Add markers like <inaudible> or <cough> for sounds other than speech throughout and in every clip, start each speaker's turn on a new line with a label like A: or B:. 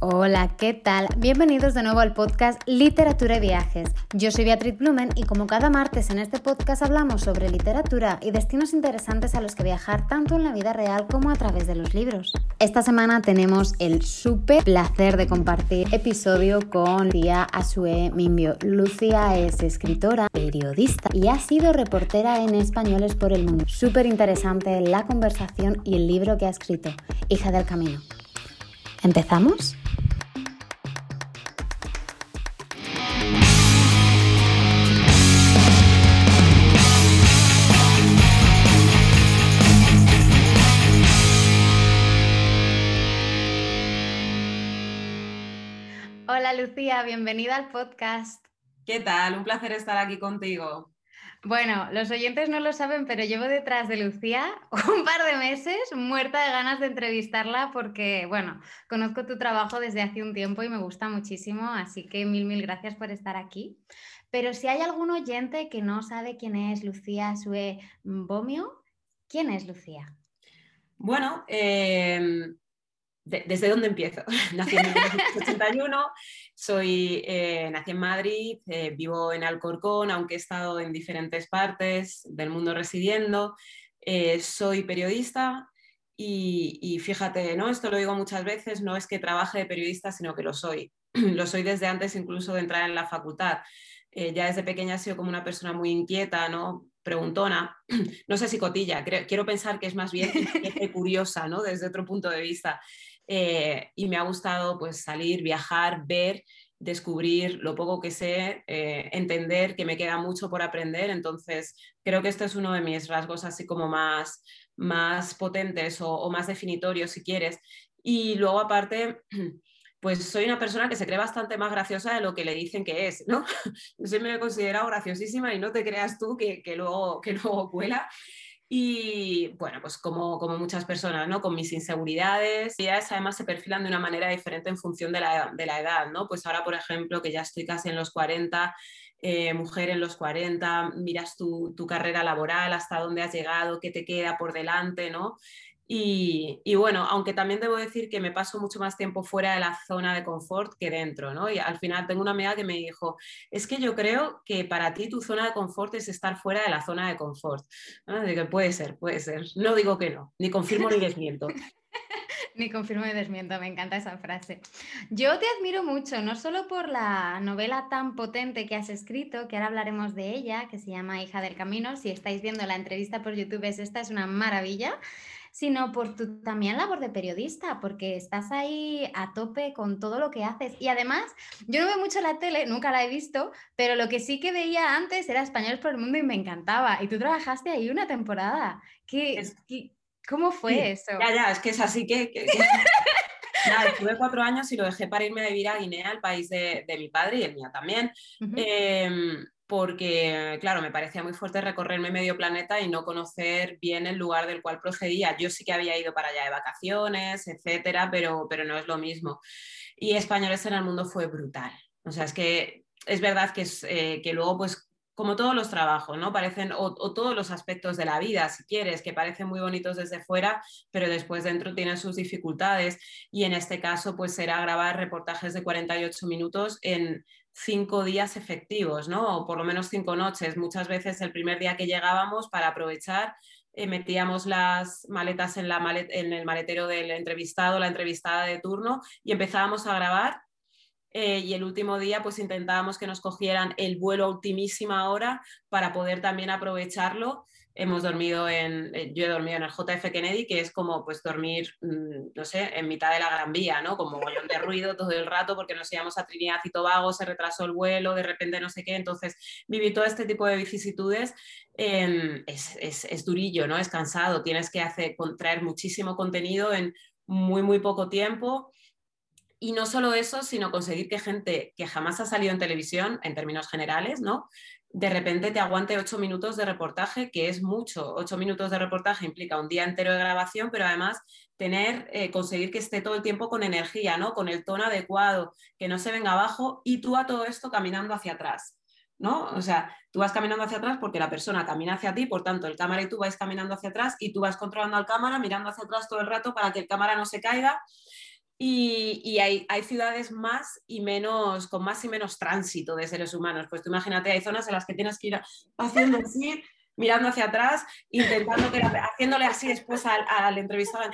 A: Hola, ¿qué tal? Bienvenidos de nuevo al podcast Literatura y Viajes. Yo soy Beatriz Blumen y como cada martes en este podcast hablamos sobre literatura y destinos interesantes a los que viajar tanto en la vida real como a través de los libros. Esta semana tenemos el súper placer de compartir episodio con Lucía Asue Mimbio. Lucía es escritora, periodista y ha sido reportera en Españoles por el Mundo. Súper interesante la conversación y el libro que ha escrito, Hija del Camino. ¿Empezamos? Bienvenida al podcast.
B: ¿Qué tal? Un placer estar aquí contigo.
A: Bueno, los oyentes no lo saben, pero llevo detrás de Lucía un par de meses muerta de ganas de entrevistarla porque, bueno, conozco tu trabajo desde hace un tiempo y me gusta muchísimo, así que mil, mil gracias por estar aquí. Pero si hay algún oyente que no sabe quién es Lucía Sue Bomio, ¿quién es Lucía?
B: Bueno, ¿desde dónde empiezo? <laughs> Nací en 1981, soy, eh, nací en Madrid, eh, vivo en Alcorcón, aunque he estado en diferentes partes del mundo residiendo. Eh, soy periodista y, y, fíjate, ¿no? esto lo digo muchas veces, no es que trabaje de periodista, sino que lo soy. <clears throat> lo soy desde antes incluso de entrar en la facultad. ya desde pequeña he sido como una persona muy inquieta, ¿no? preguntona, <clears throat> no sé si cotilla, quiero pensar que es más bien curiosa, ¿no? Desde otro punto de vista. Eh, y me ha gustado pues salir, viajar, ver, descubrir lo poco que sé, eh, entender que me queda mucho por aprender. Entonces, creo que este es uno de mis rasgos así como más, más potentes o, más definitorios, si quieres. Y luego, aparte, <clears throat> pues soy una persona que se cree bastante más graciosa de lo que le dicen que es, ¿no? <laughs> Yo siempre me he considerado graciosísima y no te creas tú que, que, luego, que luego cuela. Y bueno, pues como, como muchas personas, ¿no? Con mis inseguridades, y además se perfilan de una manera diferente en función de la, de la edad, ¿no? Pues ahora, por ejemplo, que ya estoy casi en los 40, eh, mujer en los 40, miras tu, tu, carrera laboral, hasta dónde has llegado, qué te queda por delante, ¿no? Y, bueno, aunque también debo decir que me paso mucho más tiempo fuera de la zona de confort que dentro, ¿no? Y al final tengo una amiga que me dijo, es que yo creo que para ti tu zona de confort es estar fuera de la zona de confort. ¿no? puede ser, puede ser. No digo que no, ni confirmo ni desmiento. <laughs>
A: Ni confirmo ni desmiento, me encanta esa frase. Yo te admiro mucho, no solo por la novela tan potente que has escrito, que ahora hablaremos de ella, que se llama Hija del Camino. Si estáis viendo la entrevista por YouTube, es esta, es una maravilla sino por tu también labor de periodista, porque estás ahí a tope con todo lo que haces. Y además, yo no veo mucho la tele, nunca la he visto, pero lo que sí que veía antes era Españoles por el Mundo y me encantaba. Y tú trabajaste ahí una temporada. ¿Qué, ¿Cómo fue eso?
B: Ya, ya, es que es así que... <laughs> estuve cuatro años y lo dejé para irme a vivir a Guinea, el país de, mi padre y el mío también porque, claro, me parecía muy fuerte recorrerme medio planeta y no conocer bien el lugar del cual procedía. Yo sí que había ido para allá de vacaciones, etcétera, pero, pero no es lo mismo. Y Españoles en el Mundo fue brutal. O sea, es que es verdad que, es, eh, que luego, pues, como todos los trabajos, ¿no? Parecen, o, o, todos los aspectos de la vida, si quieres, que parecen muy bonitos desde fuera, pero después dentro tienen sus dificultades. Y en este caso, pues era grabar reportajes de 48 minutos en cinco días efectivos, ¿no? O por lo menos cinco noches. Muchas veces el primer día que llegábamos para aprovechar eh, metíamos las maletas en, la en, el maletero del entrevistado, la entrevistada de turno y empezábamos a grabar. Eh, y el último día pues intentábamos que nos cogieran el vuelo a ultimísima hora para poder también aprovecharlo hemos dormido en, eh, yo he dormido en el JF Kennedy, que es como pues dormir, mm, no sé, en mitad de la Gran Vía, ¿no? Como montón de ruido todo el rato porque nos íbamos a Trinidad y Tobago, se retrasó el vuelo, de repente no sé qué, entonces vivir todo este tipo de vicisitudes em, es, es, es, durillo, ¿no? Es cansado, tienes que hacer, contraer muchísimo contenido en muy, muy poco tiempo. Y no solo eso, sino conseguir que gente que jamás ha salido en televisión, en términos generales, ¿no? De repente te aguante ocho minutos de reportaje, que es mucho. Ocho minutos de reportaje implica un día entero de grabación, pero además tener, eh, conseguir que esté todo el tiempo con energía, ¿no? Con el tono adecuado, que no se venga abajo y tú a todo esto caminando hacia atrás. ¿No? O sea, tú vas caminando hacia atrás porque la persona camina hacia ti, por tanto, el cámara y tú vais caminando hacia atrás y tú vas controlando al cámara, mirando hacia atrás todo el rato para que el cámara no se caiga y, hay, hay, ciudades más y menos, con más y menos tránsito de seres humanos. Pues tú imagínate, hay zonas en las que tienes que ir haciendo así, mirando hacia atrás, intentando haciéndole así después al, al entrevistado,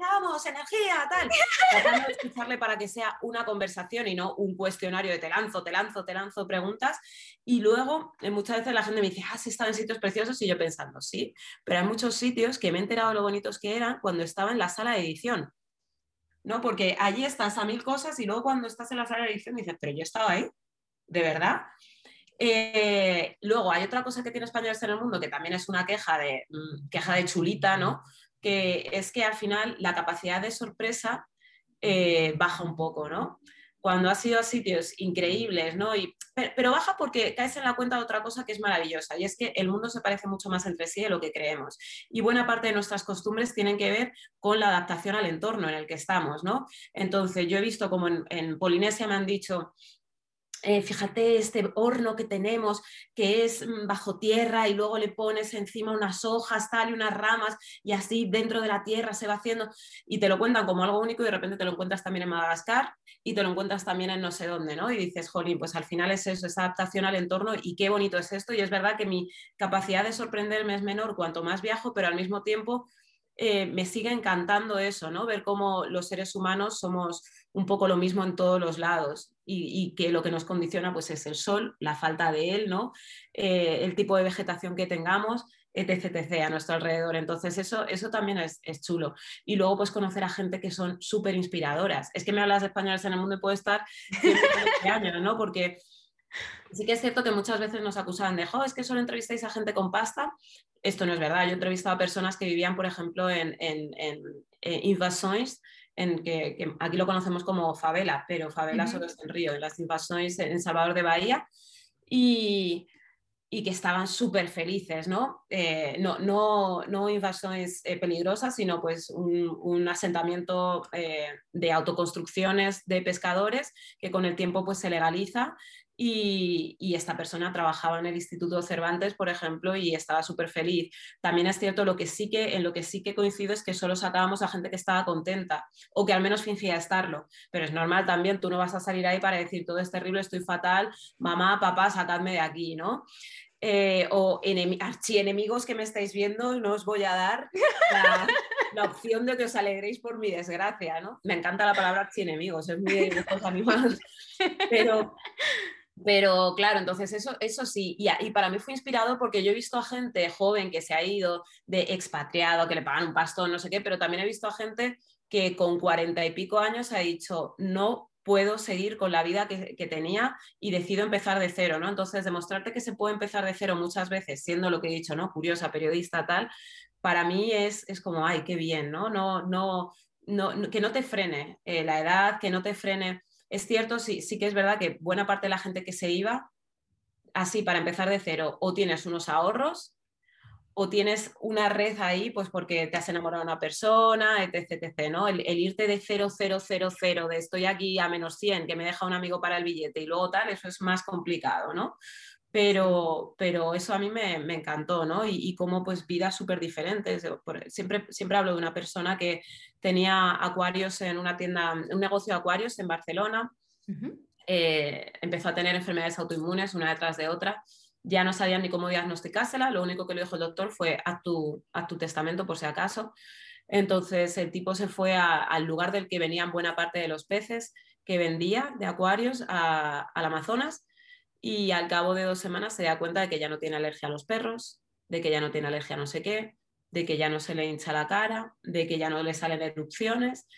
B: vamos, energía, tal, tratando de escucharle para que sea una conversación y no un cuestionario de te lanzo, te lanzo, te lanzo preguntas. Y luego, eh, muchas veces la gente me dice, ah, sí, estaba en sitios preciosos, y yo pensando, sí, pero hay muchos sitios que me he enterado lo bonitos que eran cuando estaba en la sala de edición ¿no? Porque allí estás a mil cosas y luego cuando estás en la sala de edición dices, pero yo estaba ahí, ¿de verdad? Eh, luego hay otra cosa que tiene españoles en el mundo que también es una queja de, mm, queja de chulita, ¿no? Que es que al final la capacidad de sorpresa eh, baja un poco, ¿no? Cuando has ido a sitios increíbles, ¿no? Pero, baja porque caes en la cuenta de otra cosa que es maravillosa, y es que el mundo se parece mucho más entre sí de lo que creemos. Y buena parte de nuestras costumbres tienen que ver con la adaptación al entorno en el que estamos, ¿no? Entonces, yo he visto como en Polinesia me han dicho, eh, fíjate este horno que tenemos que es mm, bajo tierra y luego le pones encima unas hojas tal y unas ramas y así dentro de la tierra se va haciendo y te lo cuentan como algo único y de repente te lo encuentras también en Madagascar y te lo encuentras también en no sé dónde, ¿no? Y dices, jolín, pues al final es eso, esa adaptación al entorno y qué bonito es esto y es verdad que mi capacidad de sorprenderme es menor cuanto más viajo, pero al mismo tiempo eh, me sigue encantando eso, ¿no? Ver cómo los seres humanos somos un poco lo mismo en todos los lados y, que lo que nos condiciona pues es el sol, la falta de él, ¿no? Eh, el tipo de vegetación que tengamos, etc, a nuestro alrededor. Entonces eso, eso también es, chulo. Y luego pues conocer a gente que son súper inspiradoras. Es que me hablas de españoles en el mundo y puedo estar años, ¿no? Porque Sí que es cierto que muchas veces nos acusaban de, jo, es que solo entrevistáis a gente con pasta. Esto no es verdad. Yo he entrevistado a personas que vivían, por ejemplo, en, en, en, en que, aquí lo conocemos como favela, pero favela solo es en Río, en las invasiones en Salvador de Bahía. Y, y que estaban súper felices, ¿no? Eh, no, no, no invasiones eh, peligrosas, sino pues un, un asentamiento eh, de autoconstrucciones de pescadores que con el tiempo pues se legaliza y, esta persona trabajaba en el Instituto Cervantes, por ejemplo, y estaba súper feliz. También es cierto, lo que sí que, en lo que sí que coincido es que solo sacábamos a gente que estaba contenta o que al menos fingía estarlo. Pero es normal también, tú no vas a salir ahí para decir todo es terrible, estoy fatal, mamá, papá, sacadme de aquí, ¿no? Eh, o archienemigos que me estáis viendo, no os voy a dar la, la, opción de que os alegréis por mi desgracia, ¿no? Me encanta la palabra archienemigos, es muy de animales, <laughs> pero pero claro, entonces eso, eso sí, y, y, para mí fue inspirado porque yo he visto a gente joven que se ha ido de expatriado, que le pagan un pastón, no sé qué, pero también he visto a gente que con cuarenta y pico años ha dicho, no puedo seguir con la vida que, tenía y decido empezar de cero, ¿no? Entonces, demostrarte que se puede empezar de cero muchas veces, siendo lo que he dicho, ¿no? Curiosa, periodista, tal, para mí es, es como, ay, qué bien, ¿no? no, no, no que no te frene eh, la edad, que no te frene es cierto, sí, sí que es verdad que buena parte de la gente que se iba, así para empezar de cero, o tienes unos ahorros, o tienes una red ahí, pues porque te has enamorado de una persona, etc. etc ¿no? el, irte de 0, 0, 0, 0, de estoy aquí a menos 100, que me deja un amigo para el billete y luego tal, eso es más complicado, ¿no? Pero, pero eso a mí me, encantó, ¿no? Y, y como pues vidas súper diferentes. Siempre, siempre hablo de una persona que tenía acuarios en una tienda, un negocio de acuarios en Barcelona. Eh, empezó a tener enfermedades autoinmunes una detrás de otra. Ya no sabían ni cómo diagnosticársela. Lo único que le dijo el doctor fue haz tu, tu testamento por si acaso. Entonces el tipo se fue al lugar del que venían buena parte de los peces que vendía de acuarios al Amazonas y al cabo de dos semanas se da cuenta de que ya no tiene alergia a los perros, de que ya no tiene alergia a no sé qué, de que ya no se le hincha la cara, de que ya no le salen erupciones.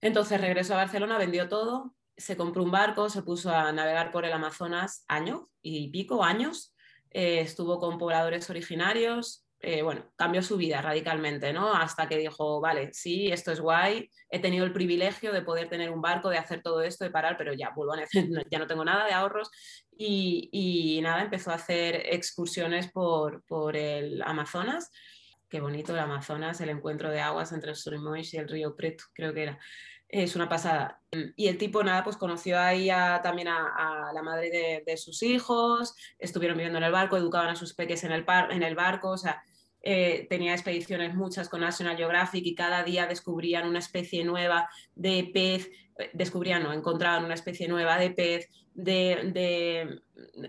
B: Entonces regresó a Barcelona, vendió todo, se compró un barco, se puso a navegar por el Amazonas años y pico, años, eh, estuvo con pobladores originarios, eh, bueno, cambió su vida radicalmente, ¿no? Hasta que dijo, vale, sí, esto es guay, he tenido el privilegio de poder tener un barco, de hacer todo esto, de parar, pero ya vuelvo a <laughs> ya no tengo nada de ahorros y, nada, empezó a hacer excursiones por, el Amazonas. Qué bonito el Amazonas, el encuentro de aguas entre el Surimois y el río Preto, creo que era. Es una pasada. Y el tipo, nada, pues conoció ahí también a, la madre de, sus hijos, estuvieron viviendo en el barco, educaban a sus peques en el, en el barco, o sea, eh, tenía expediciones muchas con National Geographic y cada día descubrían una especie nueva de pez, eh, descubrían, no, encontraban una especie nueva de pez, de,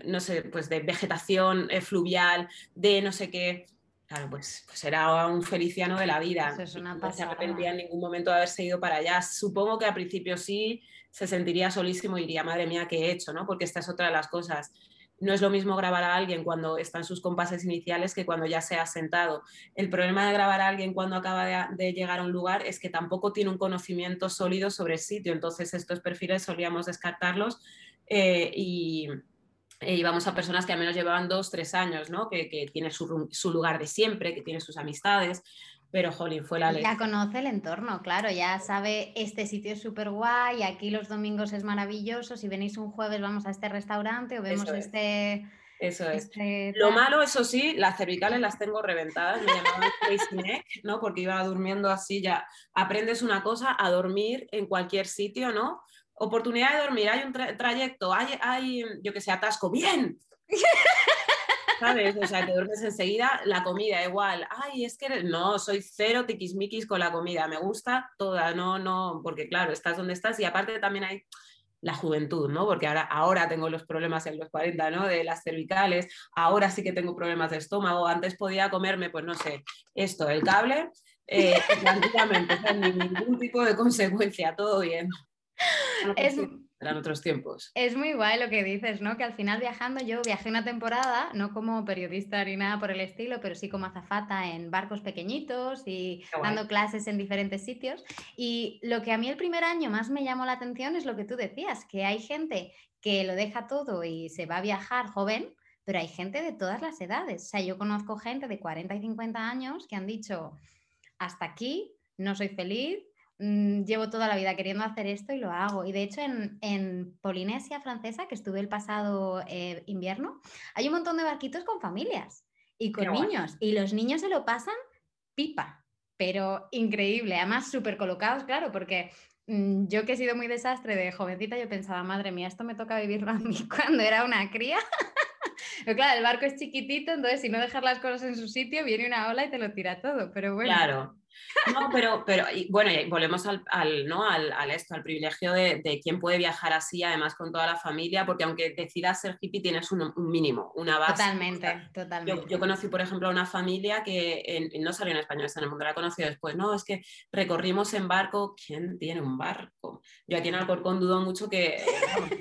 B: no sé, pues de vegetación eh, fluvial, de no sé qué. Claro, pues, pues era un feliciano de la vida. no se arrepentía en ningún momento de haberse ido para allá. Supongo que al principio sí se sentiría solísimo y diría, madre mía, ¿qué he hecho? ¿no? Porque esta es otra de las cosas no es lo mismo grabar a alguien cuando está en sus compases iniciales que cuando ya se ha sentado. El problema de grabar a alguien cuando acaba de, llegar a un lugar es que tampoco tiene un conocimiento sólido sobre el sitio, entonces estos perfiles solíamos descartarlos eh, y, e íbamos a personas que al menos llevaban dos, tres años, ¿no? que, que tienen su, su, lugar de siempre, que tienen sus amistades, pero jolín, fue la ley.
A: Ya conoce el entorno, claro, ya sabe, este sitio es súper guay, aquí los domingos es maravilloso, si venís un jueves vamos a este restaurante o vemos este...
B: Eso es. Este Lo malo, eso sí, las cervicales las tengo reventadas, me llamaban crazy neck, ¿no? Porque iba durmiendo así, ya aprendes una cosa, a dormir en cualquier sitio, ¿no? Oportunidad de dormir, hay un trayecto, hay, hay, yo que sé, atasco, bien. <laughs> ¿sabes? O sea, te duermes enseguida, la comida igual. Ay, es que no, soy cero tiquismiquis con la comida, me gusta toda, no, no, porque claro, estás donde estás y aparte también hay la juventud, ¿no? Porque ahora, ahora tengo los problemas en los 40, ¿no? De las cervicales, ahora sí que tengo problemas de estómago, antes podía comerme, pues no sé, esto, el cable, eh, tranquilamente, sin ningún tipo de consecuencia, todo bien.
A: Es,
B: eran otros tiempos.
A: Es muy guay lo que dices, ¿no? Que al final viajando, yo viajé una temporada, no como periodista ni nada por el estilo, pero sí como azafata en barcos pequeñitos y dando clases en diferentes sitios. Y lo que a mí el primer año más me llamó la atención es lo que tú decías, que hay gente que lo deja todo y se va a viajar joven, pero hay gente de todas las edades. O sea, yo conozco gente de 40 y 50 años que han dicho, hasta aquí, no soy feliz, Mm, llevo toda la vida queriendo hacer esto y lo hago. Y de hecho en, Polinesia francesa, que estuve el pasado eh, invierno, hay un montón de barquitos con familias y con niños. Y los niños se lo pasan pipa, pero increíble. Además, súper colocados, claro, porque mm, yo que he sido muy desastre de jovencita, yo pensaba, madre mía, esto me toca vivirlo <laughs> a mí cuando era una cría. <laughs> pero claro, el barco es chiquitito, entonces si no dejas las cosas en su sitio, viene una ola y te lo tira todo. Pero bueno.
B: Claro. No, pero, pero bueno, y volvemos al, ¿no? al, esto, al privilegio de, de quién puede viajar así, además con toda la familia, porque aunque decidas ser hippie tienes un, mínimo, una base.
A: Totalmente, totalmente.
B: Yo, conocí, por ejemplo, a una familia que no salió en español, está en el mundo, la he conocido después, no, es que recorrimos en barco, ¿quién tiene un barco? Yo aquí en Alcorcón dudo mucho que,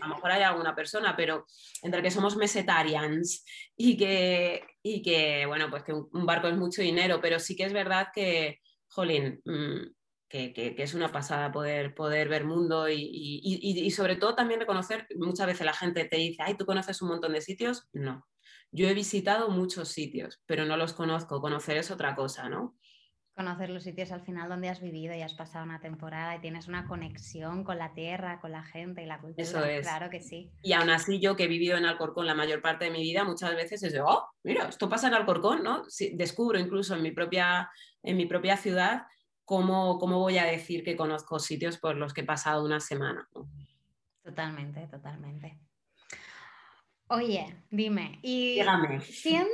B: a lo mejor haya alguna persona, pero entre que somos mesetarians y que, y que bueno, pues que un barco es mucho dinero, pero sí que es verdad que jolín, mm, que, es una pasada poder, poder ver mundo y, sobre todo también reconocer, muchas veces la gente te dice, ay, ¿tú conoces un montón de sitios? No, yo he visitado muchos sitios, pero no los conozco, conocer es otra cosa, ¿no?
A: Conocer los sitios al final donde has vivido y has pasado una temporada y tienes una conexión con la tierra, con la gente y la cultura.
B: Eso es.
A: Claro que sí.
B: Y aún así yo que he vivido en Alcorcón la mayor parte de mi vida, muchas veces es de, oh, mira, esto pasa en Alcorcón, ¿no? descubro incluso en mi propia en mi propia ciudad, ¿cómo, ¿cómo, voy a decir que conozco sitios por los que he pasado una semana?
A: Totalmente, totalmente. Oye, dime, y siendo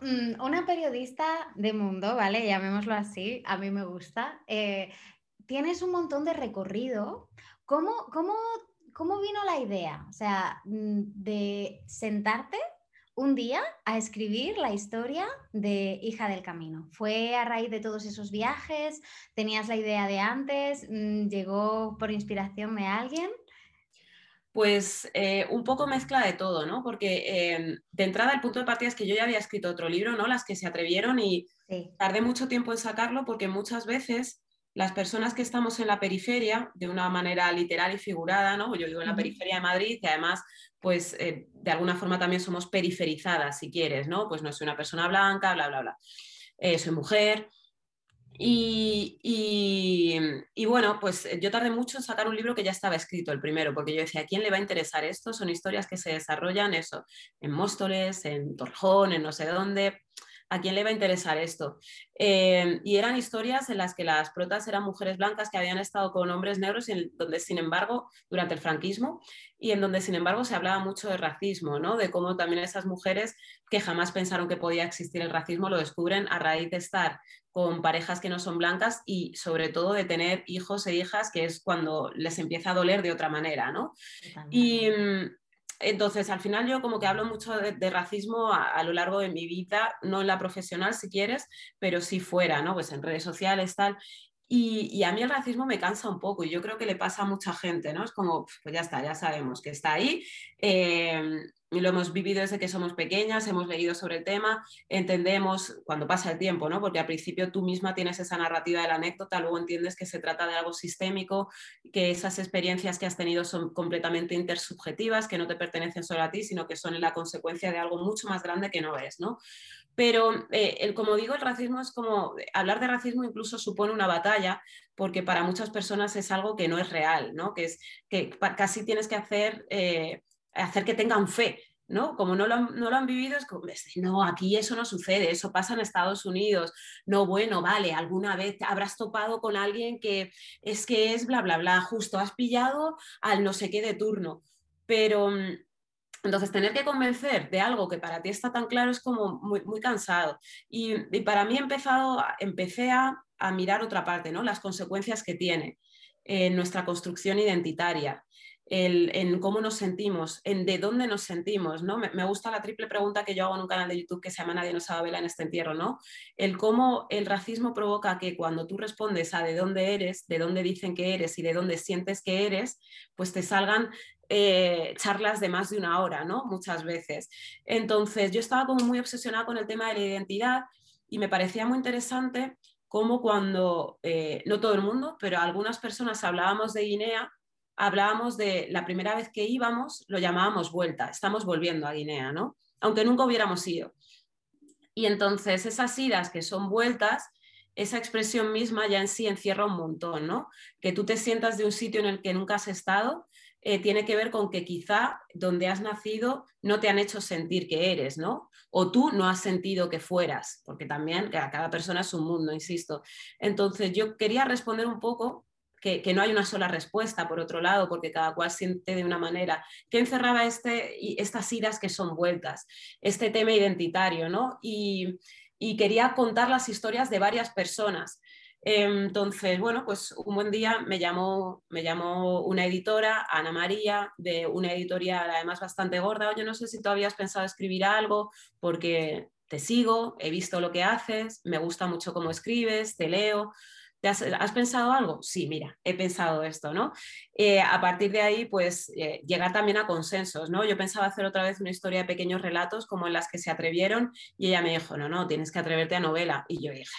A: mm, una periodista de mundo, ¿vale? Llamémoslo así, a mí me gusta, eh, tienes un montón de recorrido. ¿Cómo, cómo, cómo vino la idea? O sea, mm, de sentarte un día a escribir la historia de Hija del Camino. ¿Fue a raíz de todos esos viajes? ¿Tenías la idea de antes? Mm, ¿Llegó por inspiración de alguien?
B: Pues eh, un poco mezcla de todo, ¿no? Porque em, de entrada el punto de partida es que yo ya había escrito otro libro, ¿no? Las que se atrevieron y tardé mucho tiempo en sacarlo porque muchas veces las personas que estamos en la periferia, de una manera literal y figurada, ¿no? Yo vivo en la periferia de Madrid y además, pues eh, de alguna forma también somos periferizadas, si quieres, ¿no? Pues no soy una persona blanca, bla, bla, bla. Eh, soy mujer. Y, y, bueno, pues yo tardé mucho en sacar un libro que ya estaba escrito, el primero, porque yo decía, ¿a quién le va a interesar esto? Son historias que se desarrollan eso, en Móstoles, en Torjón, en no sé dónde ¿A quién le va a interesar esto? Eh, y eran historias en las que las protas eran mujeres blancas que habían estado con hombres negros, y en donde, sin embargo, durante el franquismo, y en donde, sin embargo, se hablaba mucho de racismo, ¿no? de cómo también esas mujeres que jamás pensaron que podía existir el racismo lo descubren a raíz de estar con parejas que no son blancas y sobre todo de tener hijos e hijas, que es cuando les empieza a doler de otra manera. ¿no? Y, entonces, al final yo como que hablo mucho de, racismo a, lo largo de mi vida, no en la profesional si quieres, pero sí fuera, ¿no? Pues en redes sociales, tal. Y, a mí el racismo me cansa un poco y yo creo que le pasa a mucha gente, ¿no? Es como, pues ya está, ya sabemos que está ahí. Eh, lo hemos vivido desde que somos pequeñas, hemos leído sobre el tema, entendemos cuando pasa el tiempo, ¿no? Porque al principio tú misma tienes esa narrativa de la anécdota, luego entiendes que se trata de algo sistémico, que esas experiencias que has tenido son completamente intersubjetivas, que no te pertenecen solo a ti, sino que son la consecuencia de algo mucho más grande que no ves, ¿no? Pero, eh, el, como digo, el racismo es como, hablar de racismo incluso supone una batalla, porque para muchas personas es algo que no es real, ¿no? Que, es, que casi tienes que hacer... Eh, hacer que tengan fe, ¿no? Como no lo, han, no lo han vivido, es como, no, aquí eso no sucede, eso pasa en Estados Unidos. No, bueno, vale, alguna vez habrás topado con alguien que es que es bla, bla, bla, justo has pillado al no sé qué de turno. Pero mm, entonces, tener que convencer de algo que para ti está tan claro es como muy, muy cansado. Y, para mí he empezado, empecé a, a, mirar otra parte, ¿no? Las consecuencias que tiene en nuestra construcción identitaria en cómo nos sentimos, en de dónde nos sentimos, ¿no? Me, gusta la triple pregunta que yo hago en un canal de YouTube que se llama Nadie nos sabe vela en este entierro, ¿no? El cómo el racismo provoca que cuando tú respondes a de dónde eres, de dónde dicen que eres y de dónde sientes que eres, pues te salgan eh, charlas de más de una hora, ¿no? Muchas veces. Entonces, yo estaba como muy obsesionada con el tema de la identidad y me parecía muy interesante cómo cuando, eh, no todo el mundo, pero algunas personas hablábamos de Guinea, hablábamos de la primera vez que íbamos, lo llamábamos vuelta, estamos volviendo a Guinea, ¿no? Aunque nunca hubiéramos ido. Y entonces esas idas que son vueltas, esa expresión misma ya en sí encierra un montón, ¿no? Que tú te sientas de un sitio en el que nunca has estado, eh, tiene que ver con que quizá donde has nacido no te han hecho sentir que eres, ¿no? O tú no has sentido que fueras, porque también cada persona es un mundo, insisto. Entonces yo quería responder un poco que, no hay una sola respuesta, por otro lado, porque cada cual siente de una manera. ¿Qué encerraba este, estas idas que son vueltas? Este tema identitario, ¿no? Y, quería contar las historias de varias personas. Entonces, bueno, pues un buen día me llamó, me llamó una editora, Ana María, de una editorial además bastante gorda. Oye, no sé si tú habías pensado escribir algo porque te sigo, he visto lo que haces, me gusta mucho cómo escribes, te leo. Has, pensado algo? Sí, mira, he pensado esto, ¿no? Eh, a partir de ahí, pues eh, llegar también a consensos, ¿no? Yo pensaba hacer otra vez una historia de pequeños relatos como en las que se atrevieron y ella me dijo, no, no, tienes que atreverte a novela. Y yo dije,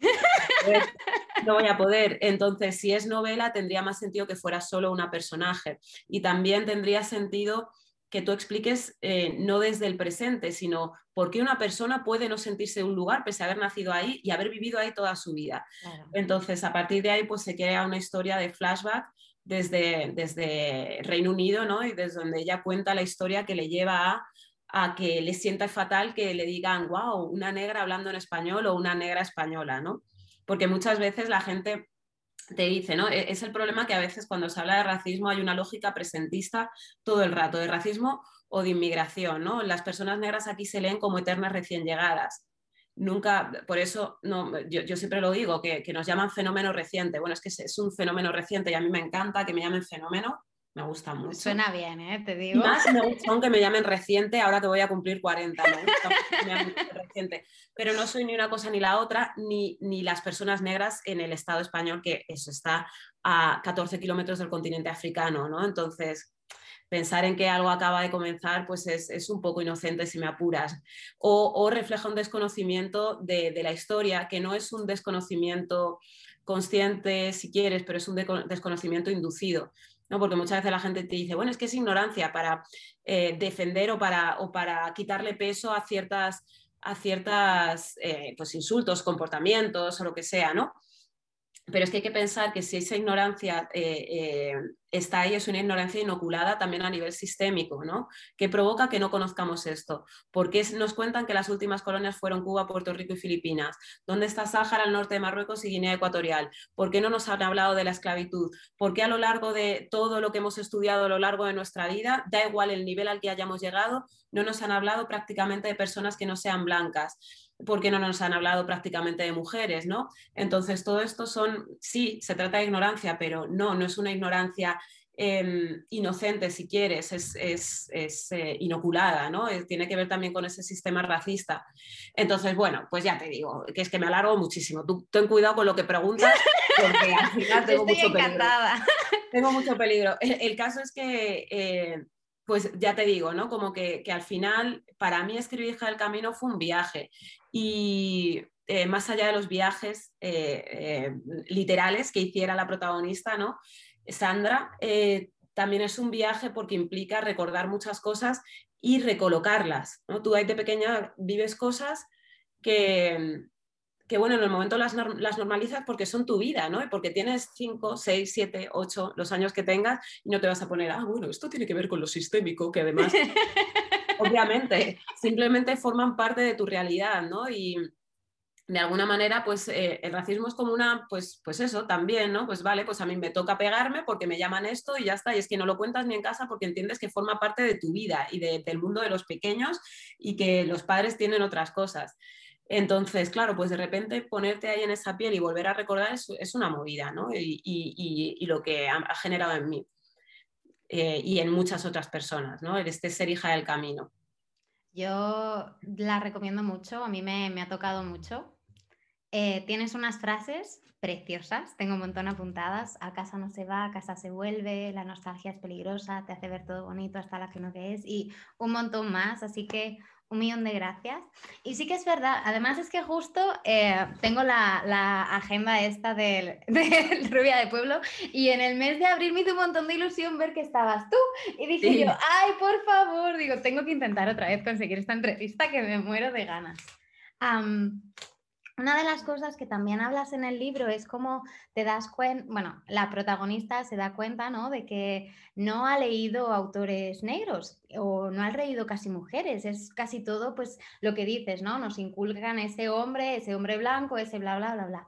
B: <laughs> no voy a poder. Entonces, si es novela, tendría más sentido que fuera solo una personaje y también tendría sentido que tú expliques eh, no desde el presente, sino por qué una persona puede no sentirse en un lugar pese a haber nacido ahí y haber vivido ahí toda su vida. Entonces, a partir de ahí, pues se crea una historia de flashback desde, desde Reino Unido, ¿no? Y desde donde ella cuenta la historia que le lleva a, a que le sienta fatal que le digan, wow, una negra hablando en español o una negra española, ¿no? Porque muchas veces la gente te dice, ¿no? E-, es el problema que a veces cuando se habla de racismo hay una lógica presentista todo el rato, de racismo o de inmigración, ¿no? Las personas negras aquí se leen como eternas recién llegadas. Nunca, por eso no, yo, siempre lo digo, que, que, nos llaman fenómeno reciente. Bueno, es que es un fenómeno reciente y a mí me encanta que me llamen fenómeno, me gusta mucho.
A: Suena bien, ¿eh? Te digo.
B: más me gusta aunque me llamen reciente, ahora que voy a cumplir 40, me gusta que me llamen <laughs> reciente. Pero no soy ni una cosa ni la otra, ni, ni las personas negras en el Estado español, que eso está a 14 kilómetros del continente africano, ¿no? Entonces, pensar en que algo acaba de comenzar, pues es, es un poco inocente si me apuras. O, o refleja un desconocimiento de, de, la historia, que no es un desconocimiento consciente, si quieres, pero es un desconocimiento inducido. ¿No? Porque muchas veces la gente te dice, bueno, es que es ignorancia para eh, defender o para, o para quitarle peso a ciertas, a ciertas eh, pues insultos, comportamientos o lo que sea, ¿no? Pero es que hay que pensar que si esa ignorancia eh, eh, está ahí, es una ignorancia inoculada también a nivel sistémico, ¿no? Que provoca que no conozcamos esto. ¿Por qué nos cuentan que las últimas colonias fueron Cuba, Puerto Rico y Filipinas? ¿Dónde está Sáhara, al norte de Marruecos y Guinea Ecuatorial? ¿Por qué no nos han hablado de la esclavitud? ¿Por qué a lo largo de todo lo que hemos estudiado a lo largo de nuestra vida, da igual el nivel al que hayamos llegado, no nos han hablado prácticamente de personas que no sean blancas? Porque no nos han hablado prácticamente de mujeres, ¿no? Entonces, todo esto son, sí, se trata de ignorancia, pero no, no es una ignorancia em, inocente, si quieres, es, eh, inoculada, ¿no? tiene que ver también con ese sistema racista. Entonces, bueno, pues ya te digo, que es que me alargo muchísimo. Tú ten cuidado con lo que preguntas, porque al <laughs> final tengo mucho encantada. peligro. Tengo mucho peligro. <laughs> El, caso es que... Eh, pues ya te digo, ¿no? Como que, al final, para mí escribir Hija del Camino fue un viaje. Y eh, más allá de los viajes eh, eh, literales que hiciera la protagonista, ¿no? Sandra, también es un viaje porque implica recordar muchas cosas y recolocarlas. ¿no? Tú ahí de pequeña vives cosas que, que bueno, en el momento las, las, normalizas porque son tu vida, ¿no? Porque tienes 5, 6, 7, 8, los años que tengas y no te vas a poner, ah, bueno, esto tiene que ver con lo sistémico, que además, <laughs> obviamente, simplemente forman parte de tu realidad, ¿no? Y de alguna manera, pues eh, el racismo es como una, pues, pues eso también, ¿no? Pues vale, pues a mí me toca pegarme porque me llaman esto y ya está. Y es que no lo cuentas ni en casa porque entiendes que forma parte de tu vida y del mundo de los pequeños y que los padres tienen otras cosas. Entonces, claro, pues de repente ponerte ahí en esa piel y volver a recordar es, una movida, ¿no? Y, lo que ha, generado en mí eh, y en muchas otras personas, ¿no? Este ser hija del camino.
A: Yo la recomiendo mucho, a mí me, ha tocado mucho. Eh, tienes unas frases preciosas, tengo un montón apuntadas, a casa no se va, a casa se vuelve, la nostalgia es peligrosa, te hace ver todo bonito hasta la que no ves y un montón más, así que un millón de gracias. Y sí que es verdad, además es que justo eh, tengo la, agenda esta <laughs> del, Rubia de Pueblo y en el mes de abril me hizo un montón de ilusión ver que estabas tú. Y dije yo, ay, por favor, digo, tengo que intentar otra vez conseguir esta entrevista que me muero de ganas. Una de las cosas que también hablas en el libro es cómo te das cuenta, bueno, la protagonista se da cuenta, ¿no? De que no ha leído autores negros o no ha leído casi mujeres, es casi todo, pues, lo que dices, ¿no? Nos inculcan ese hombre, ese hombre blanco, ese bla, bla, bla, bla.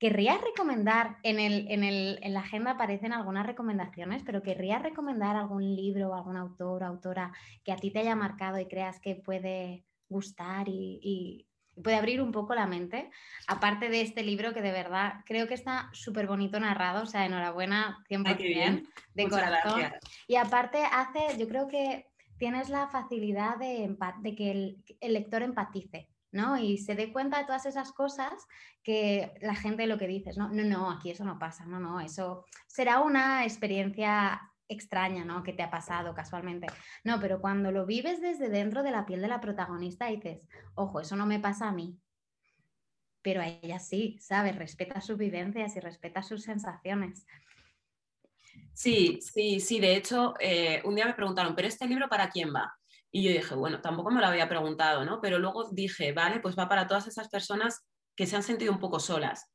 A: ¿Querrías recomendar, en, el, en, el, en la agenda aparecen algunas recomendaciones, pero querrías recomendar algún libro o algún autor o autora que a ti te haya marcado y creas que puede gustar y puede abrir un poco la mente. Aparte de este libro que de verdad creo que está súper bonito narrado, o sea, enhorabuena 100% bien. de corazón. Y aparte hace, yo creo que tienes la facilidad de, de que el, el, lector empatice. ¿no? Y se dé cuenta de todas esas cosas que la gente lo que dices, no, no, no, aquí eso no pasa, no, no, eso será una experiencia extraña, ¿no? Que te ha pasado casualmente. No, pero cuando lo vives desde dentro de la piel de la protagonista dices, ojo, eso no me pasa a mí. Pero a ella sí, ¿sabes? Respeta sus vivencias y respeta sus sensaciones.
B: Sí, sí, sí. De hecho, eh, un día me preguntaron, ¿pero este libro para quién va? Y yo dije, bueno, tampoco me lo había preguntado, ¿no? Pero luego dije, vale, pues va para todas esas personas que se han sentido un poco solas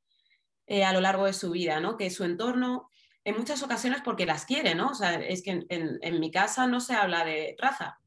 B: eh, a lo largo de su vida, ¿no? Que su entorno en muchas ocasiones porque las quiere, ¿no? O sea, es que en, mi casa no se habla de raza.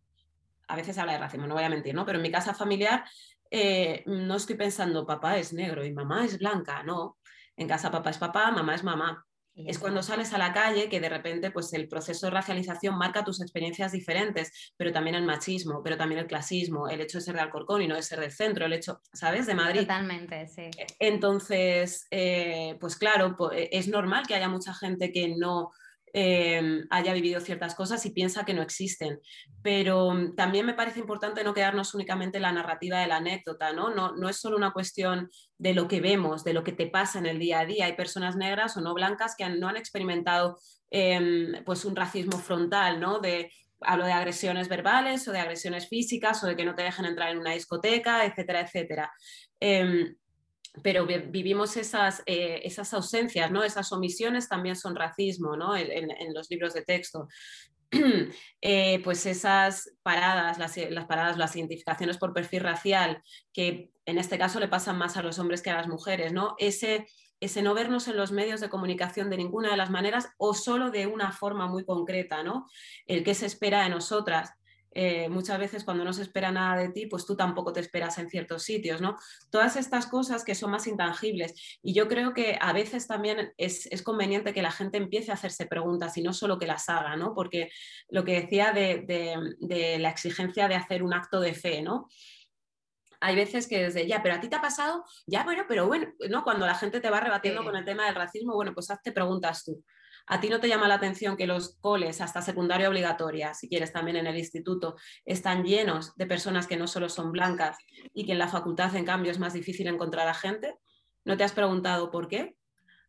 B: A veces habla de racismo, no voy a mentir, ¿no? Pero en mi casa familiar eh, no estoy pensando papá es negro y mamá es blanca, no. En casa papá es papá, mamá es mamá. Es cuando sales a la calle que de repente pues el proceso de racialización marca tus experiencias diferentes, pero también el machismo, pero también el clasismo, el hecho de ser de Alcorcón y no de ser del centro, el hecho, ¿sabes? De Madrid.
A: Totalmente, sí.
B: E, entonces, eh, pues claro, es normal que haya mucha gente que no Em, haya vivido ciertas cosas y piensa que no existen. Pero mm, también me parece importante no quedarnos únicamente en la narrativa de la anécdota, ¿no? No, no es solo una cuestión de lo que vemos, de lo que te pasa en el día a día. Hay personas negras o no blancas que no han experimentado em, pues un racismo frontal, ¿no? De, hablo de agresiones verbales o de agresiones físicas o de que no te dejen entrar en una discoteca, etcétera, etcétera. Em, pero vivimos esas, eh, esas ausencias, ¿no? esas omisiones también son racismo ¿no? en, los libros de texto. <clears throat> Eh, pues esas paradas, las, las, paradas, las identificaciones por perfil racial, que en este caso le pasan más a los hombres que a las mujeres, ¿no? Ese ese no vernos en los medios de comunicación de ninguna de las maneras o solo de una forma muy concreta, ¿no? El que se espera de nosotras. Eh, muchas veces cuando no se espera nada de ti, pues tú tampoco te esperas en ciertos sitios, ¿no? Todas estas cosas que son más intangibles. Y yo creo que a veces también es, conveniente que la gente empiece a hacerse preguntas y no solo que las haga, ¿no? Porque lo que decía de, de la exigencia de hacer un acto de fe, ¿no? hay veces que desde ya, pero a ti te ha pasado, ya, bueno, pero bueno, ¿no? Cuando la gente te va rebatiendo con el tema del racismo, bueno, pues hazte preguntas tú. ¿A ti no te llama la atención que los coles, hasta secundaria obligatoria, si quieres también en el instituto, están llenos de personas que no solo son blancas y que en la facultad, en cambio, es más difícil encontrar a gente? ¿No te has preguntado por qué?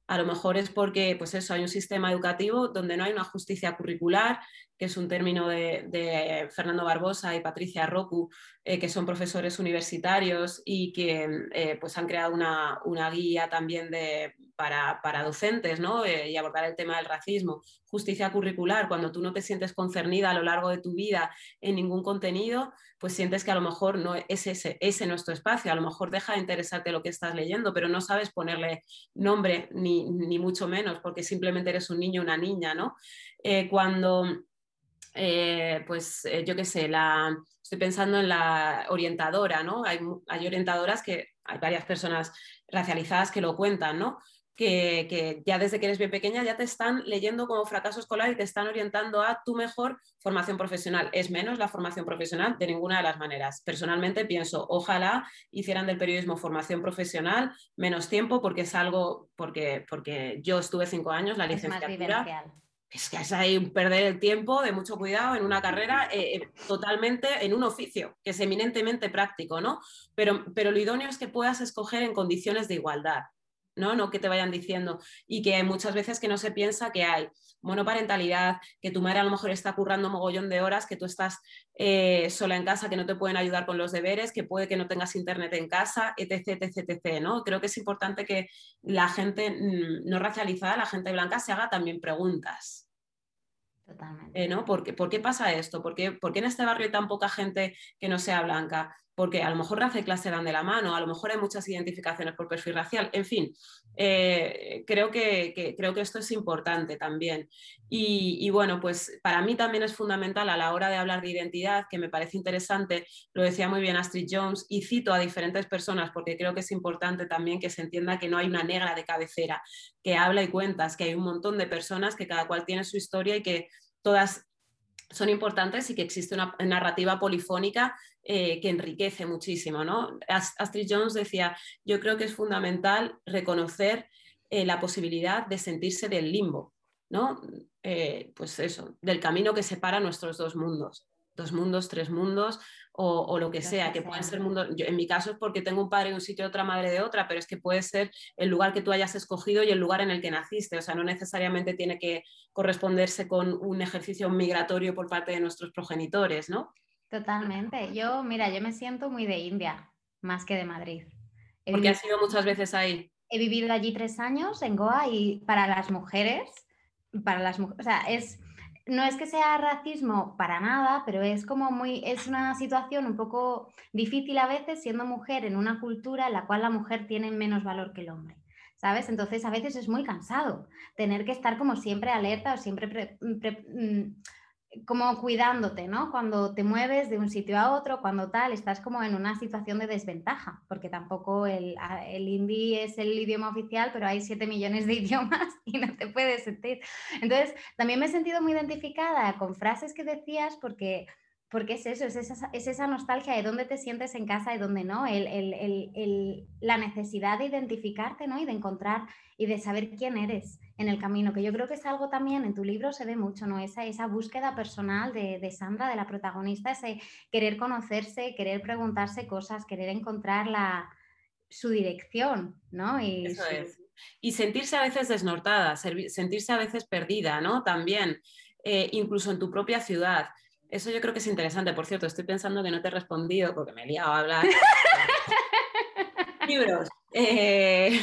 B: A lo mejor es porque, pues eso, hay un sistema educativo donde no hay una justicia curricular, que es un término de, Fernando Barbosa y Patricia Roku, eh, que son profesores universitarios y que eh, pues han creado una, una guía también de, para, docentes ¿no? Eh, y abordar el tema del racismo. Justicia curricular, cuando tú no te sientes concernida a lo largo de tu vida en ningún contenido, pues sientes que a lo mejor no es ese, ese nuestro espacio, a lo mejor deja de interesarte lo que estás leyendo, pero no sabes ponerle nombre ni, ni mucho menos, porque simplemente eres un niño o una niña, ¿no? Cuando, eh, pues yo qué sé, la, estoy pensando en la orientadora, ¿no? Hay, hay orientadoras que hay varias personas racializadas que lo cuentan, ¿no? que, ya desde que eres bien pequeña ya te están leyendo como fracaso escolar y te están orientando a tu mejor formación profesional. Es menos la formación profesional de ninguna de las maneras. Personalmente pienso, ojalá hicieran del periodismo formación profesional menos tiempo porque es algo, porque, porque yo estuve cinco años, la licenciatura. Es que es ahí perder el tiempo de mucho cuidado en una carrera eh, eh, totalmente en un oficio, que es eminentemente práctico, ¿no? Pero, pero lo idóneo es que puedas escoger en condiciones de igualdad. ¿No? No que te vayan diciendo. Y que muchas veces que no se piensa que hay monoparentalidad, que tu madre a lo mejor está currando mogollón de horas, que tú estás eh, sola en casa, que no te pueden ayudar con los deberes, que puede que no tengas internet en casa, etc, etc, etc, ¿no? Creo que es importante que la gente mm, no racializada, la gente blanca, se haga también preguntas.
A: Totalmente.
B: Eh, ¿no? ¿Por qué, pasa esto? ¿Por qué, ¿Por qué en este barrio hay tan poca gente que no sea blanca? Porque a lo mejor raza y clase dan de la mano, a lo mejor hay muchas identificaciones por perfil racial, en fin, eh, creo, que, creo que esto es importante también. Y, bueno, pues para mí también es fundamental a la hora de hablar de identidad, que me parece interesante, lo decía muy bien Astrid Jones, y cito a diferentes personas porque creo que es importante también que se entienda que no hay una negra de cabecera que habla y cuentas, que hay un montón de personas que cada cual tiene su historia y que todas son importantes y que existe una narrativa polifónica eh, que enriquece muchísimo. ¿no? Astrid Jones decía, yo creo que es fundamental reconocer eh, la posibilidad de sentirse del limbo, ¿no? Eh, pues eso, del camino que separa nuestros dos mundos, dos mundos, tres mundos, o, lo que sea, que pueden ser mundos, en mi caso es porque tengo un padre de un sitio y otra madre de otra, pero es que puede ser el lugar que tú hayas escogido y el lugar en el que naciste, o sea, no necesariamente tiene que corresponderse con un ejercicio migratorio por parte de nuestros progenitores, ¿no?
A: Totalmente. Yo, mira, yo me siento muy de India, más que de Madrid.
B: Porque has ido muchas veces ahí.
A: He vivido allí tres años en Goa y para las mujeres, para las mujeres, o sea, es, no es que sea racismo para nada, pero es como muy, es una situación un poco difícil a veces siendo mujer en una cultura en la cual la mujer tiene menos valor que el hombre. ¿Sabes? Entonces a veces es muy cansado tener que estar como siempre alerta o siempre mm, como cuidándote, ¿no? Cuando te mueves de un sitio a otro, cuando tal, estás como en una situación de desventaja, porque tampoco el, el hindi es el idioma oficial, pero hay 7 millones de <laughs> idiomas y no te puedes sentir. Entonces, también me he sentido muy identificada con frases que decías porque porque es eso, es esa, es esa, nostalgia de dónde te sientes en casa y dónde no, el, el, el, la necesidad de identificarte ¿no? y de encontrar y de saber quién eres en el camino, que yo creo que es algo también en tu libro se ve mucho, ¿no? Esa, esa búsqueda personal de, de Sandra, de la protagonista, ese querer conocerse, querer preguntarse cosas, querer encontrar la, su dirección, ¿no?
B: Y Eso es. Y sentirse a veces desnortada, sentirse a veces perdida, ¿no? También, eh, incluso en tu propia ciudad. Eso yo creo que es interesante. Por cierto, estoy pensando que no te he respondido porque me he liado a hablar. <laughs> Libros. Eh,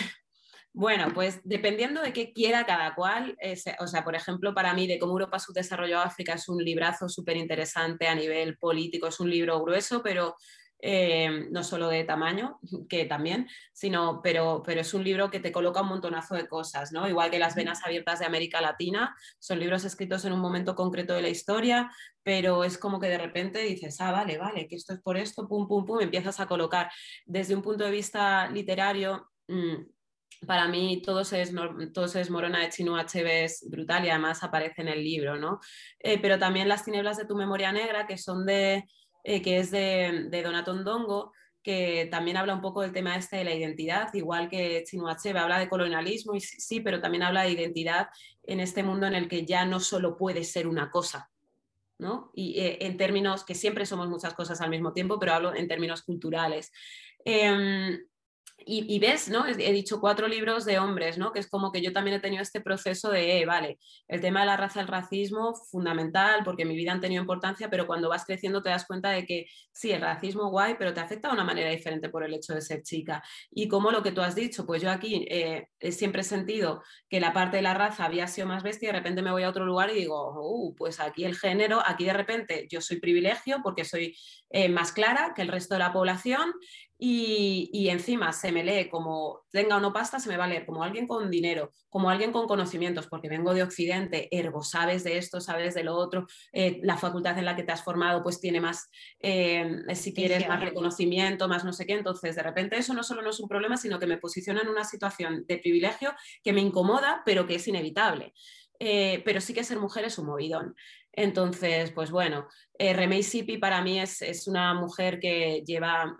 B: bueno, pues dependiendo de qué quiera cada cual, o sea, por ejemplo, para mí de cómo Europa subdesarrolló África es un librazo súper interesante a nivel político, es un libro grueso, pero, eh, no solo de tamaño, <laughs> que también, sino, pero, pero es un libro que te coloca un montonazo de cosas, ¿no? Igual que Las Venas Abiertas de América Latina, son libros escritos en un momento concreto de la historia, pero es como que de repente dices, ah, vale, vale, que esto es por esto, pum, pum, pum, empiezas a colocar. Desde un punto de vista literario, mm, para mí todo se, todo se desmorona de Chino HB es brutal y además aparece en el libro, ¿no? Eh, pero también Las tinieblas de tu memoria negra, que son de, eh, que es de, de Donaton Dongo, que también habla un poco del tema este de la identidad, igual que Chino Achebe habla de colonialismo, y sí, pero también habla de identidad en este mundo en el que ya no solo puede ser una cosa, ¿no? Y eh, en términos que siempre somos muchas cosas al mismo tiempo, pero hablo en términos culturales. Em, y, ves, ¿no? He, dicho cuatro libros de hombres, ¿no? Que es como que yo también he tenido este proceso de, eh, vale, el tema de la raza, el racismo, fundamental, porque en mi vida han tenido importancia, pero cuando vas creciendo te das cuenta de que sí, el racismo guay, pero te afecta de una manera diferente por el hecho de ser chica. Y como lo que tú has dicho, pues yo aquí eh, siempre he sentido que la parte de la raza había sido más bestia y de repente me voy a otro lugar y digo, uh, pues aquí el género, aquí de repente yo soy privilegio porque soy eh, más clara que el resto de la población y, encima se me lee como tenga o no pasta, se me va a leer como alguien con dinero, como alguien con conocimientos, porque vengo de Occidente, ergo, sabes de esto, sabes de lo otro, eh, la facultad en la que te has formado pues tiene más, eh, si quieres, más reconocimiento, más no sé qué, entonces de repente eso no solo no es un problema, sino que me posiciona en una situación de privilegio que me incomoda, pero que es inevitable. Eh, pero sí que ser mujer es un movidón. Entonces, pues bueno, eh, Remey Sipi para mí es, una mujer que lleva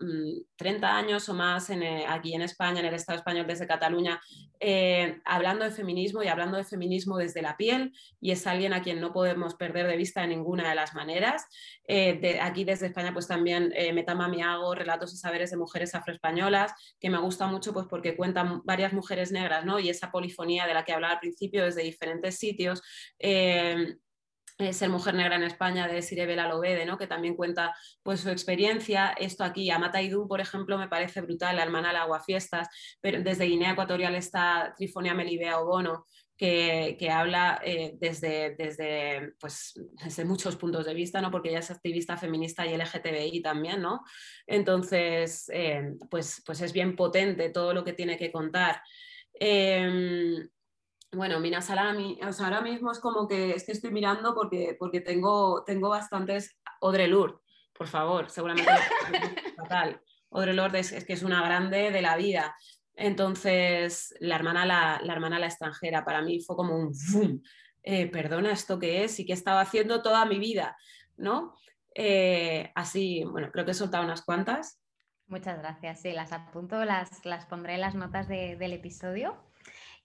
B: 30 mm, años o más eh, aquí en España, en el Estado español desde Cataluña, eh, hablando de feminismo y hablando de feminismo desde la piel y es alguien a quien no podemos perder de vista de ninguna de las maneras. aquí desde España pues también Metamami hago relatos y saberes de mujeres afroespañolas que me gusta mucho pues porque cuentan varias mujeres negras ¿no? y esa polifonía de la que hablaba al principio desde diferentes sitios eh, ser mujer negra en España de Sirebela Lobede, ¿no? que también cuenta pues, su experiencia. Esto aquí, Amata Idú, por ejemplo, me parece brutal, la hermana del Aguafiestas, pero desde Guinea Ecuatorial está Trifonia Melibea Obono, que, que, habla eh, desde, desde, pues, desde muchos puntos de vista, ¿no? porque ella es activista feminista y LGTBI también, ¿no? Entonces, eh, pues, pues es bien potente todo lo que tiene que contar. Em, bueno, Mina Salami, o sea, ahora mismo es como que es que estoy mirando porque, porque tengo, tengo bastantes. Audre Lorde, por favor, seguramente <laughs> fatal. Audre Lorde es, que es una grande de la vida. Entonces, la hermana la, la hermana la extranjera, para mí fue como un boom. Eh, perdona, ¿esto qué es? Y qué estaba haciendo toda mi vida, ¿no? Eh, así, bueno, creo que he soltado unas cuantas.
A: Muchas gracias. Sí, las apunto, las, las pondré en las notas del episodio.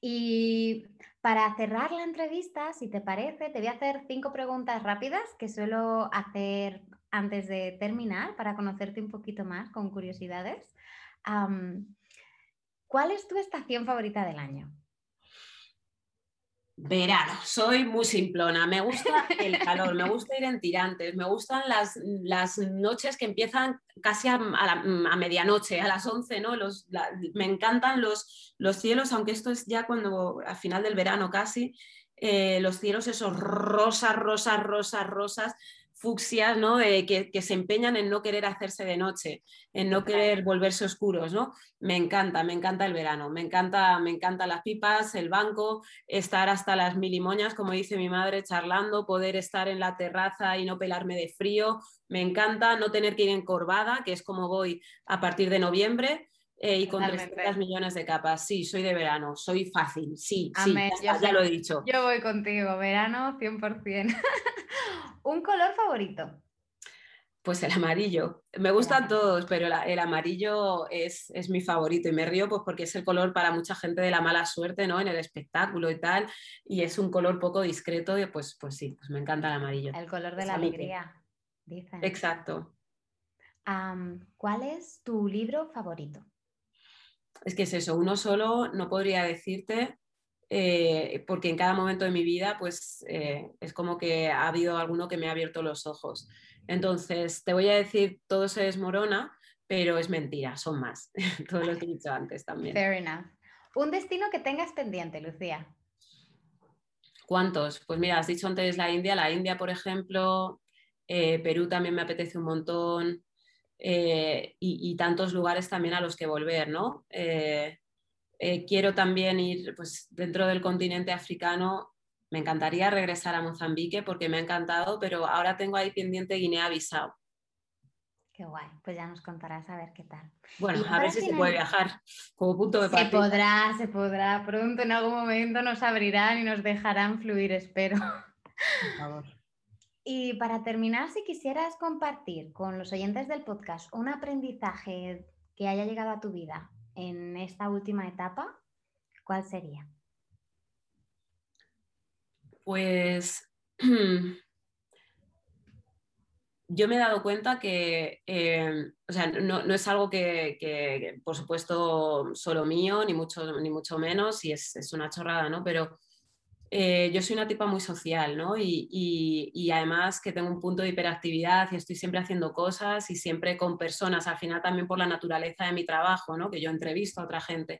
A: Y para cerrar la entrevista, si te parece, te voy a hacer cinco preguntas rápidas que suelo hacer antes de terminar para conocerte un poquito más con curiosidades. ¿Cuál es tu estación favorita del año?
B: Verano, soy muy simplona, me gusta el calor, me gusta ir en tirantes, me gustan las, las noches que empiezan casi a, medianoche, a las 11, ¿no? Los, me encantan los, los cielos, aunque esto es ya cuando, al final del verano casi, eh, los cielos esos rosas, rosas, rosas, rosas, fucsias, ¿no? que, se empeñan en no querer hacerse de noche, en no querer volverse oscuros, ¿no? Me encanta, me encanta el verano, me encanta, me encantan las pipas, el banco, estar hasta las milimoñas, como dice mi madre, charlando, poder estar en la terraza y no pelarme de frío. Me encanta no tener que ir encorvada, que es como voy a partir de noviembre. Eh, y con 300 millones de capas. Sí, soy de verano, soy fácil, sí, sí, ya, lo he dicho.
A: Yo voy contigo, verano 100%. <laughs> ¿Un color favorito?
B: Pues el amarillo. Me gustan todos, pero el amarillo es, mi favorito y me río pues porque es el color para mucha gente de la mala suerte, ¿no? En el espectáculo y tal, y es un color poco discreto y pues, pues sí, pues me encanta el amarillo.
A: El color de la alegría, dicen.
B: Exacto.
A: ¿Cuál es tu libro favorito?
B: Es que es eso, uno solo no podría decirte, eh, porque en cada momento de mi vida, pues eh, es como que ha habido alguno que me ha abierto los ojos. Entonces, te voy a decir, todo se desmorona, pero es mentira, son más, <laughs> todo lo que he dicho antes también.
A: Fair enough. Un destino que tengas pendiente, Lucía.
B: ¿Cuántos? Pues mira, has dicho antes la India, la India, por ejemplo, eh, Perú también me apetece un montón. Eh, y, tantos lugares también a los que volver, ¿no? quiero también ir, pues dentro del continente africano, me encantaría regresar a Mozambique porque me ha encantado, pero ahora tengo ahí pendiente Guinea-Bissau.
A: Qué guay, pues ya nos contarás a ver qué tal.
B: Bueno, a ver si se puede viajar como punto de partida.
A: Se podrá, se podrá. Pronto en algún momento nos abrirán y nos dejarán fluir, espero. Por favor. Y para terminar, si quisieras compartir con los oyentes del podcast un aprendizaje que haya llegado a tu vida en esta última etapa, ¿cuál sería?
B: Pues <clears throat> yo me he dado cuenta que, eh, o sea, no, es algo que, por supuesto, solo mío, ni mucho, ni mucho menos, y es, una chorrada, ¿no? Pero eh, yo soy una tipa muy social, ¿no? Y, además que tengo un punto de hiperactividad y estoy siempre haciendo cosas y siempre con personas, al final también por la naturaleza de mi trabajo, ¿no? Que yo entrevisto a otra gente.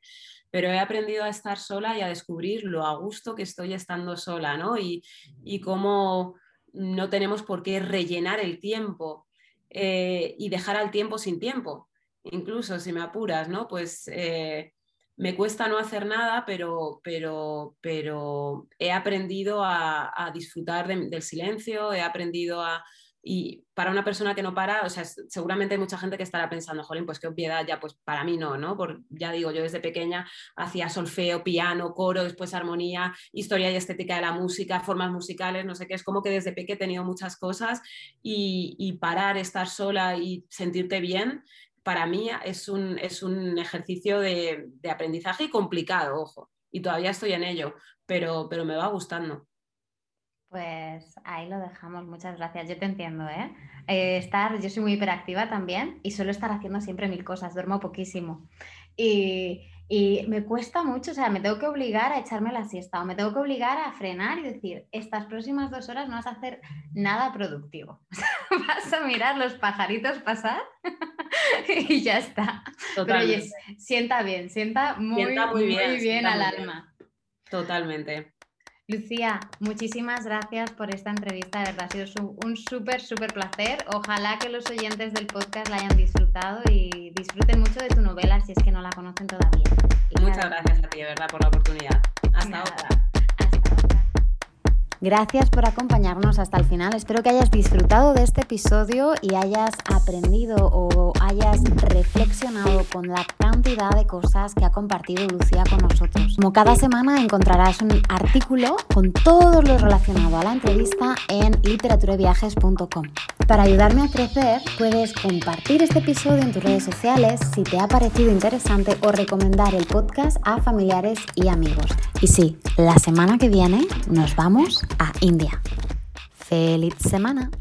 B: Pero he aprendido a estar sola y a descubrir lo a gusto que estoy estando sola, ¿no? Y, y cómo no tenemos por qué rellenar el tiempo eh, y dejar al tiempo sin tiempo. Incluso si me apuras, ¿no? Pues eh, me cuesta no hacer nada, pero, pero, pero he aprendido a, disfrutar del silencio, he aprendido a, y para una persona que no para, o sea, seguramente hay mucha gente que estará pensando, jolín, pues qué obviedad, ya, pues para mí no, ¿no? Por, ya digo, yo desde pequeña hacía solfeo, piano, coro, después armonía, historia y estética de la música, formas musicales, no sé qué, es como que desde pequeña he tenido muchas cosas y, parar, estar sola y sentirte bien, para mí es un, es un ejercicio de, de aprendizaje complicado, ojo, y todavía estoy en ello, pero, pero me va gustando.
A: Pues ahí lo dejamos, muchas gracias. Yo te entiendo, ¿eh? ¿eh? estar, yo soy muy hiperactiva también y suelo estar haciendo siempre mil cosas, duermo poquísimo. Y, y, me cuesta mucho, o sea, me tengo que obligar a echarme la siesta o me tengo que obligar a frenar y decir, estas próximas dos horas no vas a hacer nada productivo. <laughs> vas a mirar los pajaritos pasar <laughs> y ya está. Pero oye, sienta bien, sienta muy, muy bien, al alma.
B: Totalmente.
A: Lucía, muchísimas gracias por esta entrevista, de verdad ha sido un súper, súper placer. Ojalá que los oyentes del podcast la hayan disfrutado y disfruten mucho de tu novela si es que no la conocen todavía.
B: Muchas gracias a ti, de verdad, por la oportunidad. Hasta otra.
A: Gracias por acompañarnos hasta el final. Espero que hayas disfrutado de este episodio y hayas aprendido o hayas reflexionado con la cantidad de cosas que ha compartido Lucía con nosotros. Como cada semana encontrarás un artículo con todo lo relacionado a la entrevista en literaturaviajes.com. Para ayudarme a crecer, puedes compartir este episodio en tus redes sociales si te ha parecido interesante o recomendar el podcast a familiares y amigos. Y sí, la semana que viene nos vamos a India. ¡Feliz semana!